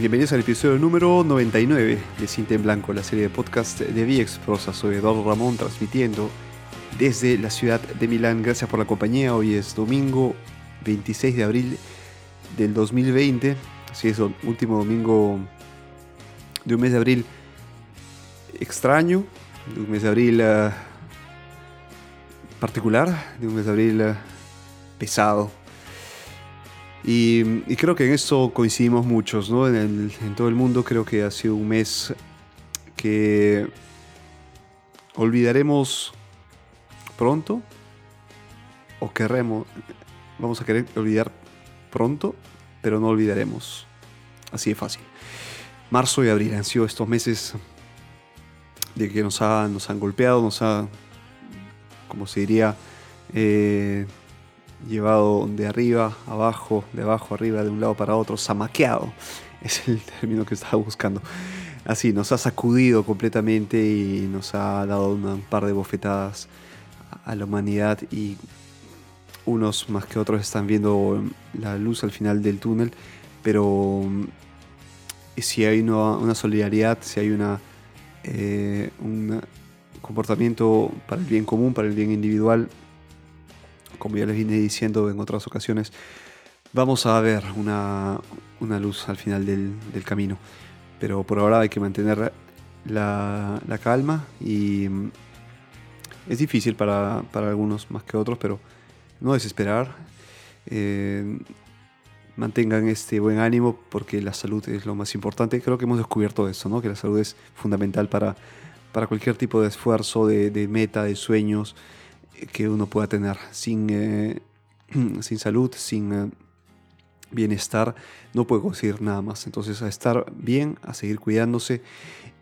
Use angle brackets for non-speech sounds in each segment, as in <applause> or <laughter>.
bienvenidos al episodio número 99 de Cinta en Blanco, la serie de podcast de VX Prosa. Soy Eduardo Ramón transmitiendo desde la ciudad de Milán. Gracias por la compañía. Hoy es domingo 26 de abril del 2020. Así es, último domingo de un mes de abril extraño, de un mes de abril uh, particular, de un mes de abril uh, pesado. Y, creo que en eso coincidimos muchos, ¿no? En, el, en, todo el mundo creo que ha sido un mes que olvidaremos pronto o querremos, vamos a querer olvidar pronto, pero no olvidaremos. Así de fácil. Marzo y abril han sido estos meses de que nos, ha, nos han golpeado, nos ha, como se diría, eh, llevado de arriba, abajo, de abajo, arriba, de un lado para otro, zamaqueado. <laughs> Es el término que estaba buscando. Así, nos ha sacudido completamente y nos ha dado un par de bofetadas a la humanidad y unos más que otros están viendo la luz al final del túnel, pero si hay una, solidaridad, si hay una, eh, un comportamiento para el bien común, para el bien individual, como ya les vine diciendo en otras ocasiones, vamos a ver una, luz al final del, camino. Pero por ahora hay que mantener la, calma y mm, es difícil para, algunos más que otros, pero no desesperar. Eh, mantengan este buen ánimo porque la salud es lo más importante. Creo que hemos descubierto eso, ¿no? que la salud es fundamental para, para cualquier tipo de esfuerzo, de meta, de sueños que uno pueda tener. Sin, eh, <clears throat> sin salud, sin eh, bienestar, no puedo conseguir nada más. Entonces, a estar bien, a seguir cuidándose.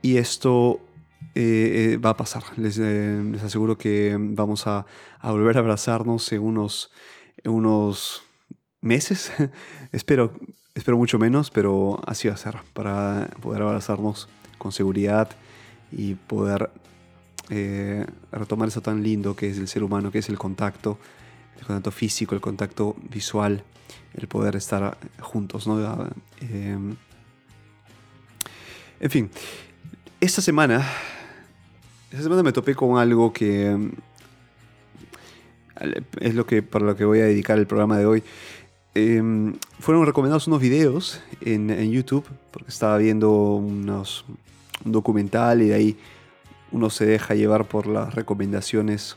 Y esto eh, va a pasar. Les, les, aseguro que vamos a, a, volver a abrazarnos en unos, en unos meses. <laughs> espero, espero mucho menos, pero así va a ser. Para poder abrazarnos con seguridad y poder eh, retomar eso tan lindo que es el ser humano, que es el contacto, el contacto físico, el contacto visual, el poder estar juntos, ¿no? Eh, en fin, esta semana, esta semana me topé con algo que es lo que para lo que voy a dedicar el programa de hoy. Em, fueron recomendados unos videos en, en, YouTube porque estaba viendo unos, un documental y de ahí uno se deja llevar por las recomendaciones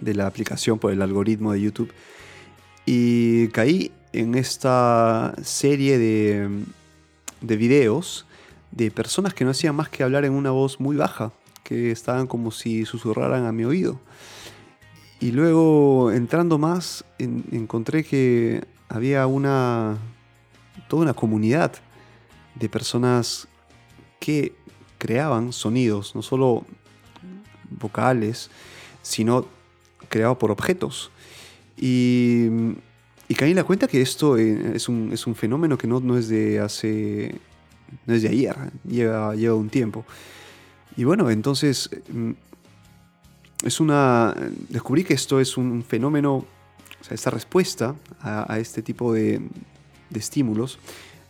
de la aplicación, por el algoritmo de YouTube. Y caí en esta serie de, de videos de personas que no hacían más que hablar en una voz muy baja, que estaban como si susurraran a mi oído. Y luego entrando más encontré que había una toda una comunidad de personas que creaban sonidos, no solo vocales, sino creados por objetos. Y, y caí en la cuenta que esto eh, es un, es un fenómeno que no, no, es de hace. no es de ayer, lleva, lleva un tiempo. Y bueno, entonces. Mm, es una. Descubrí que esto es un fenómeno. O sea, esta respuesta a, este tipo de, de, estímulos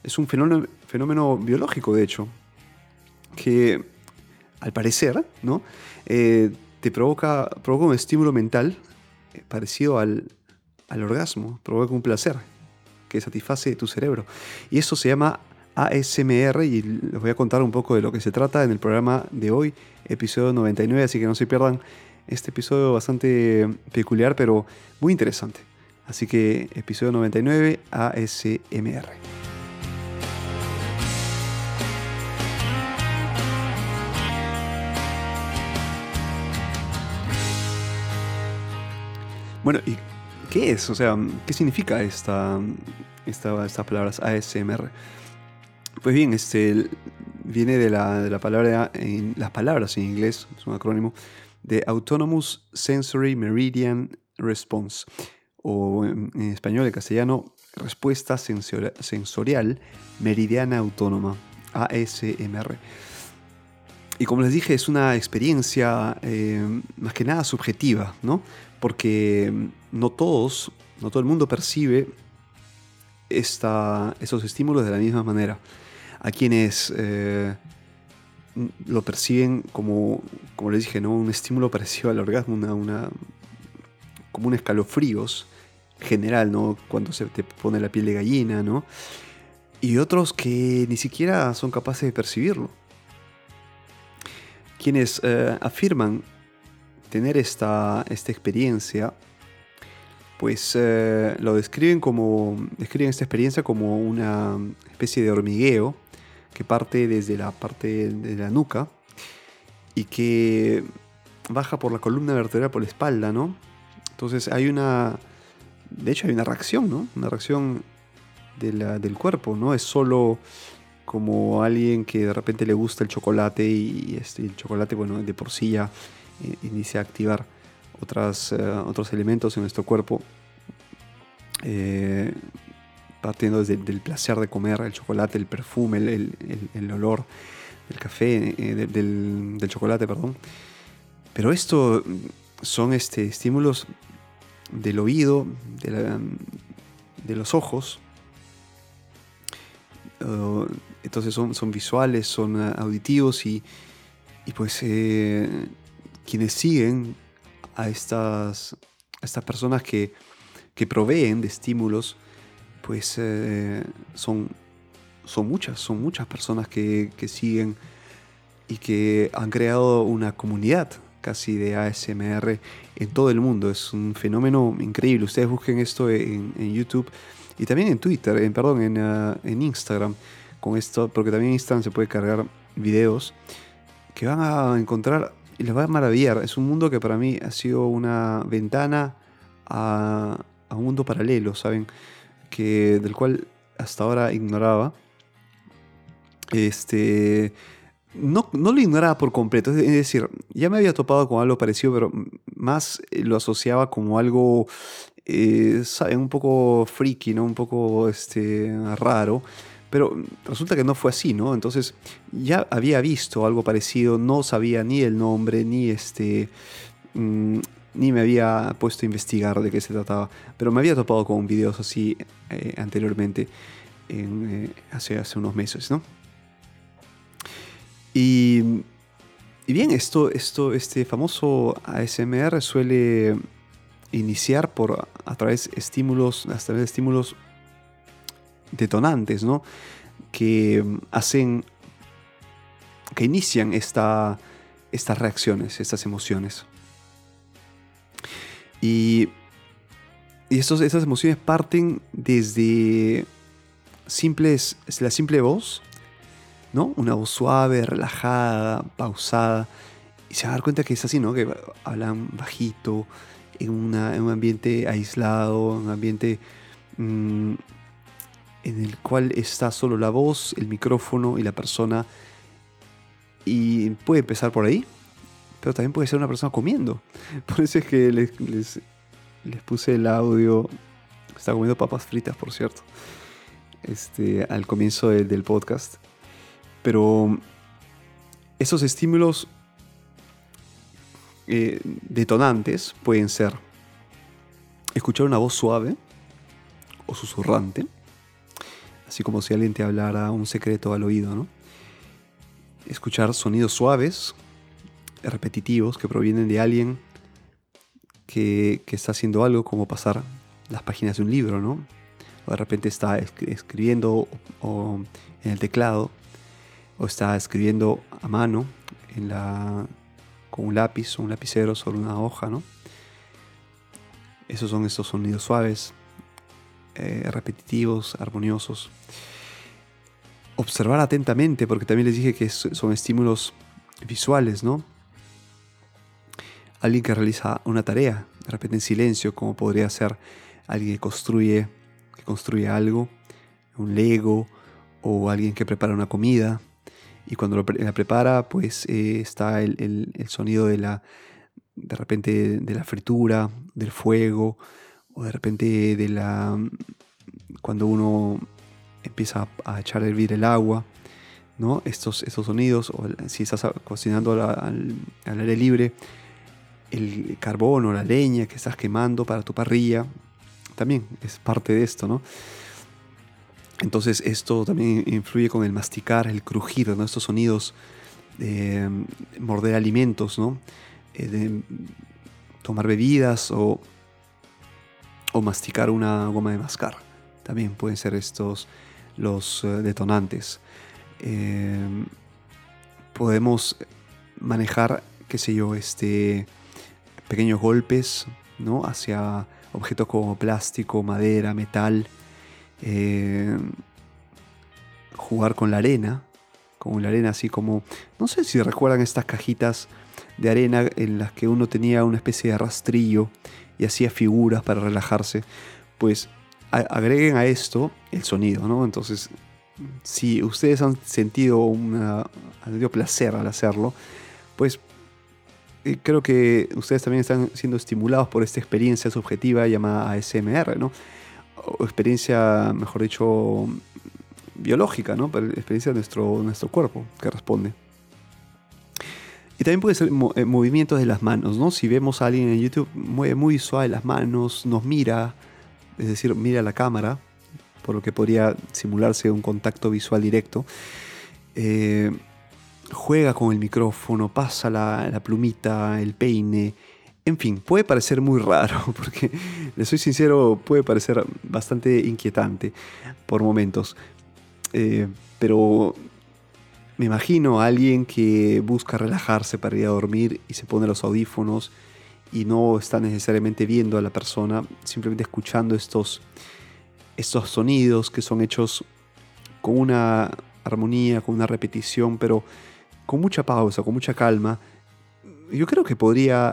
es un fenómeno, fenómeno biológico, de hecho que al parecer ¿no? Eh, te provoca, provoca un estímulo mental eh, parecido al, al orgasmo, provoca un placer que satisface tu cerebro. Y eso se llama ASMR y les voy a contar un poco de lo que se trata en el programa de hoy, episodio 99, así que no se pierdan este episodio bastante peculiar, pero muy interesante. Así que episodio 99, ASMR. Bueno, ¿y qué es? O sea, ¿qué significa esta, esta, estas palabras ASMR? Pues bien, este viene de la, de la palabra, en, las palabras en inglés, es un acrónimo, de Autonomous Sensory Meridian Response, o en, español, en castellano, Respuesta Sensorial Meridiana Autónoma, ASMR. Y como les dije, es una experiencia eh, más que nada subjetiva, ¿no? Porque no todos, no todo el mundo percibe esos estímulos de la misma manera. A quienes eh, lo perciben como, como les dije, ¿no? un estímulo parecido al orgasmo, una, una, como un escalofríos general, ¿no? cuando se te pone la piel de gallina, ¿no? y otros que ni siquiera son capaces de percibirlo. Quienes eh, afirman tener esta, esta experiencia, pues eh, lo describen como, describen esta experiencia como una especie de hormigueo que parte desde la parte de la nuca y que baja por la columna vertebral por la espalda, ¿no? Entonces hay una, de hecho hay una reacción, ¿no? Una reacción del cuerpo, ¿no? Es solo como alguien que de repente le gusta el chocolate y este, el chocolate, bueno, de por sí ya inicia a activar otras, eh, otros elementos en nuestro cuerpo. Eh, partiendo desde el placer de comer el chocolate, el perfume, el, olor del café, eh, del, chocolate, perdón. Pero esto son este, estímulos del oído, de, los ojos. Uh, entonces son, son, visuales, son auditivos y, pues eh, quienes siguen a estas, estas personas que, que proveen de estímulos pues eh, son, son muchas, son muchas personas que, siguen y que han creado una comunidad casi de ASMR en todo el mundo. Es un fenómeno increíble. Ustedes busquen esto en, YouTube y también en Twitter, en, perdón, en, uh, en, Instagram. Con esto, porque también en Instagram se puede cargar videos que van a encontrar y les va a maravillar. Es un mundo que para mí ha sido una ventana a, a un mundo paralelo, ¿saben? que, del cual hasta ahora ignoraba. Este, no, no, lo ignoraba por completo, es decir, ya me había topado con algo parecido, pero más lo asociaba como algo, eh, un poco freaky, ¿no? Un poco este, raro. Pero resulta que no fue así, ¿no? Entonces ya había visto algo parecido, no sabía ni el nombre, ni este, mm, ni me había puesto a investigar de qué se trataba, pero me había topado con videos así eh, anteriormente, en, eh, hace, hace unos meses, ¿no? Y, y, bien, esto, esto, este famoso ASMR suele iniciar por, a través de estímulos, a través de estímulos detonantes, ¿no? Que hacen, que inician esta, estas reacciones, estas emociones. Y, y esas emociones parten desde simples, la simple voz, ¿no? Una voz suave, relajada, pausada. Y se va a dar cuenta que es así, ¿no? Que hablan bajito, en, un ambiente aislado, un ambiente mm, en el cual está solo la voz, el micrófono y la persona. Y puede empezar por ahí, pero también puede ser una persona comiendo. <laughs> Por eso es que les, puse el audio. Está comiendo papas fritas, por cierto. Este, al comienzo del podcast. Pero esos estímulos eh, detonantes pueden ser escuchar una voz suave o susurrante, así como si alguien te hablara un secreto al oído, ¿no? Escuchar sonidos suaves repetitivos que provienen de alguien que, está haciendo algo como pasar las páginas de un libro, ¿no? O de repente está escribiendo en el teclado, o está escribiendo a mano en la, con un lápiz o un lapicero sobre una hoja, ¿no? Esos son estos sonidos suaves, eh, repetitivos, armoniosos. Observar atentamente, porque también les dije que son estímulos visuales, ¿no? alguien que realiza una tarea, de repente en silencio, como podría ser alguien que construye, que construye algo, un Lego, o alguien que prepara una comida. Y cuando la prepara, pues eh, está el, sonido de la, de repente de la fritura, del fuego, o de repente de la, cuando uno empieza a echar a hervir el agua, ¿no? Estos, estos sonidos, o si estás cocinando al aire libre, el carbón o la leña que estás quemando para tu parrilla, también es parte de esto, ¿no? Entonces esto también influye con el masticar, el crujir, ¿no? estos sonidos de morder alimentos, ¿no? Eh, tomar bebidas o, o masticar una goma de mascar. También pueden ser estos los eh, detonantes. Eh, podemos manejar, qué sé yo, este, pequeños golpes ¿no? hacia objetos como plástico, madera, metal. Eh, jugar con la arena, con la arena así como, no sé si recuerdan estas cajitas de arena en las que uno tenía una especie de rastrillo y hacía figuras para relajarse, pues agreguen a esto el sonido, ¿no? Entonces, si ustedes han sentido un placer al hacerlo, pues eh, creo que ustedes también están siendo estimulados por esta experiencia subjetiva llamada ASMR, ¿no? O experiencia, mejor dicho, biológica, ¿no? Experiencia de nuestro, nuestro cuerpo que responde. Y también puede ser eh, movimientos de las manos, ¿no? Si vemos a alguien en YouTube, mueve muy suave las manos, nos mira, es decir, mira la cámara, por lo que podría simularse un contacto visual directo. Eh, juega con el micrófono, pasa la, plumita, el peine. En fin, puede parecer muy raro, <laughs> porque le soy sincero, puede parecer bastante inquietante por momentos. Eh, pero me imagino a alguien que busca relajarse para ir a dormir y se pone los audífonos y no está necesariamente viendo a la persona, simplemente escuchando estos, estos sonidos que son hechos con una armonía, con una repetición, pero con mucha pausa, con mucha calma. Yo creo que podría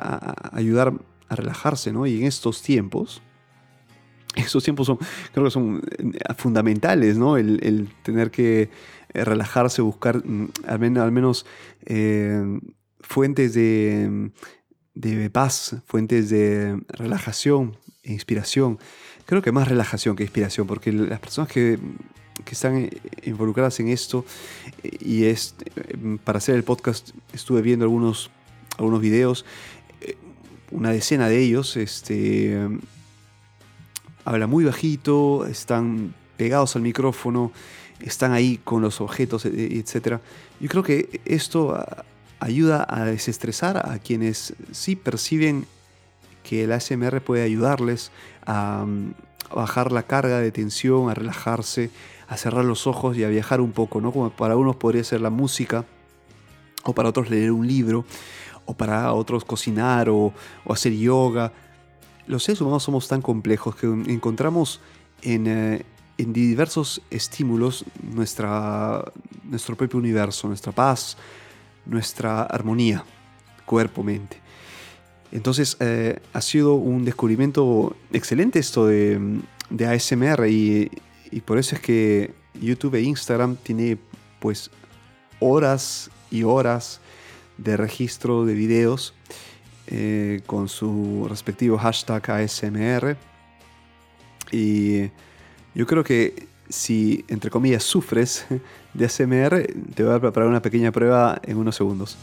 ayudar a relajarse, ¿no? Y en estos tiempos, <laughs> estos tiempos son, creo que son eh, fundamentales, ¿no? el tener que eh, relajarse, buscar mm, al menos, al menos eh, fuentes de, de, paz, fuentes de relajación e inspiración. Creo que más relajación que inspiración, porque las personas que, que están involucradas en esto, eh, y es, para hacer el podcast estuve viendo algunos, algunos videos, una decena de ellos, este, habla muy bajito, están pegados al micrófono, están ahí con los objetos, e, etc. Yo creo que esto ayuda a desestresar a quienes sí perciben que el ASMR puede ayudarles a, bajar la carga de tensión, a relajarse, a cerrar los ojos y a viajar un poco, ¿no? Como para unos podría ser la música, o para otros leer un libro, o para otros cocinar o, o hacer yoga. Los seres humanos somos tan complejos que encontramos en, eh, en diversos estímulos nuestra, nuestro propio universo, nuestra paz, nuestra armonía, cuerpo-mente. Entonces eh, ha sido un descubrimiento excelente esto de, de ASMR y, y, por eso es que YouTube e Instagram tiene pues horas y horas de registro de videos eh, con su respectivo hashtag ASMR y yo creo que si, entre comillas, sufres de ASMR, te voy a preparar una pequeña prueba en unos segundos.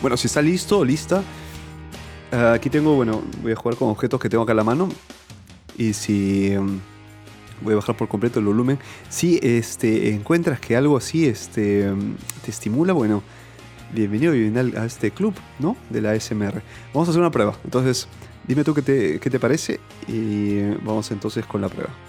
Bueno, si está listo o lista, eh, aquí tengo, bueno, voy a jugar con objetos que tengo acá en la mano. Y si em, voy a bajar por completo el volumen. Si este, encuentras que algo así este, te estimula, bueno, bienvenido, a este club, ¿no? De la SMR. Vamos a hacer una prueba. Entonces, dime tú qué te, qué te parece y vamos entonces con la prueba.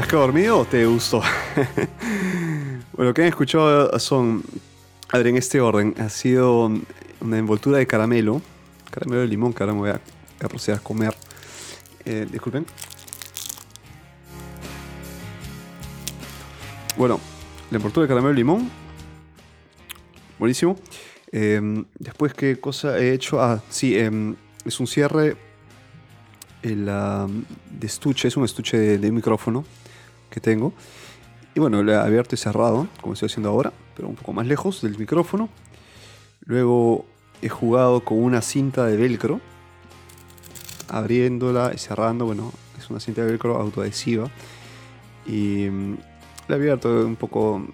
¿Te has quedado dormido o te gustó? <laughs> bueno, lo que han escuchado son, a ver, en este orden, ha sido una envoltura de caramelo, caramelo de limón que ahora me voy a, proceder a comer. Eh, disculpen. Bueno, la envoltura de caramelo de limón. Buenísimo. Em, después, ¿qué cosa he hecho? Ah, sí, em, es un cierre el, de estuche, es un estuche de, micrófono que tengo. Y bueno, lo he abierto y cerrado, como estoy haciendo ahora, pero un poco más lejos del micrófono. Luego he jugado con una cinta de velcro, abriéndola y cerrando. Bueno, es una cinta de velcro autoadhesiva. Y mm, la he abierto un poco,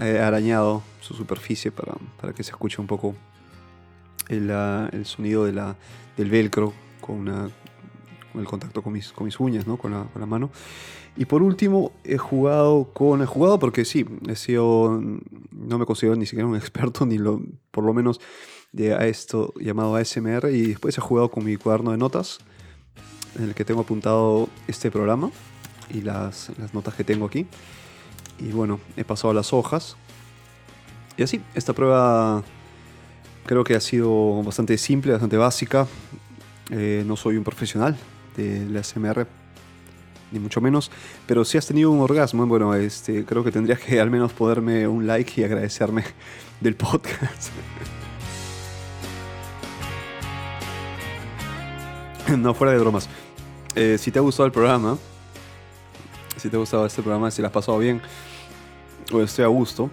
he arañado su superficie para, para que se escuche un poco el, el sonido de la, del velcro con una, el contacto con mis, con mis uñas, ¿no? con, la, con la mano. Y por último, he jugado con. He jugado porque sí, he sido. No me considero ni siquiera un <laughs> experto, ni lo, por lo menos de a esto llamado ASMR. Y después he jugado con mi cuaderno de notas, en el que tengo apuntado este programa y las, las notas que tengo aquí. Y bueno, he pasado las hojas. Y así, esta prueba creo que ha sido bastante simple, bastante básica. Eh, no soy un profesional, la SMR, ni mucho menos. Pero si has tenido un orgasmo, bueno, este, creo que tendrías que al menos poderme un like y agradecerme <laughs> del podcast. <laughs> no, fuera de bromas. Eh, si te ha gustado el programa, si te ha gustado este programa, si lo has pasado bien, o estoy a gusto.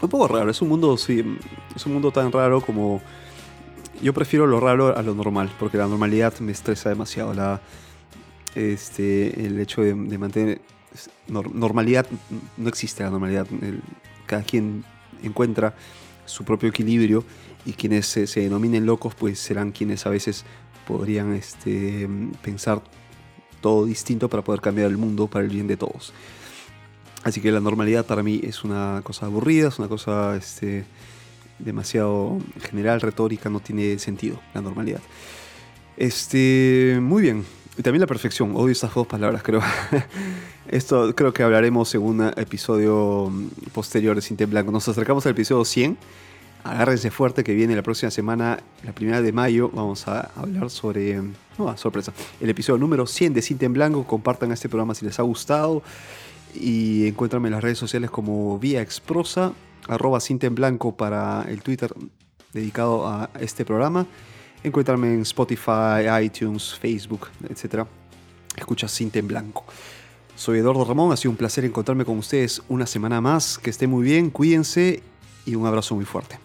Un poco raro, es un mundo, sí, es un mundo tan raro como yo prefiero lo raro a lo normal, porque la normalidad me estresa demasiado. La, este, el hecho de, mantener normalidad, no existe la normalidad. cada quien encuentra su propio equilibrio y quienes se, denominen locos, pues serán quienes a veces podrían este, pensar todo distinto para poder cambiar el mundo para el bien de todos. Así que la normalidad para mí es una cosa aburrida, es una cosa este, demasiado general, retórica, no tiene sentido la normalidad. Este, muy bien. Y también la perfección. Odio estas dos palabras, creo. <laughs> Esto creo que hablaremos en un episodio posterior de Cinte Blanco. Nos acercamos al episodio 100. Agárrense fuerte que viene la próxima semana, la primera de mayo. Vamos a hablar sobre. No, sorpresa. El episodio número 100 de Cinte en Blanco. Compartan este programa si les ha gustado. Y encuéntranme en las redes sociales como Vía Exprosa arroba cinta en blanco para el Twitter dedicado a este programa. Encuéntrame en Spotify, iTunes, Facebook, etc. Escucha Cinta en Blanco. Soy Eduardo Ramón, ha sido un placer encontrarme con ustedes una semana más. Que estén muy bien, cuídense y un abrazo muy fuerte.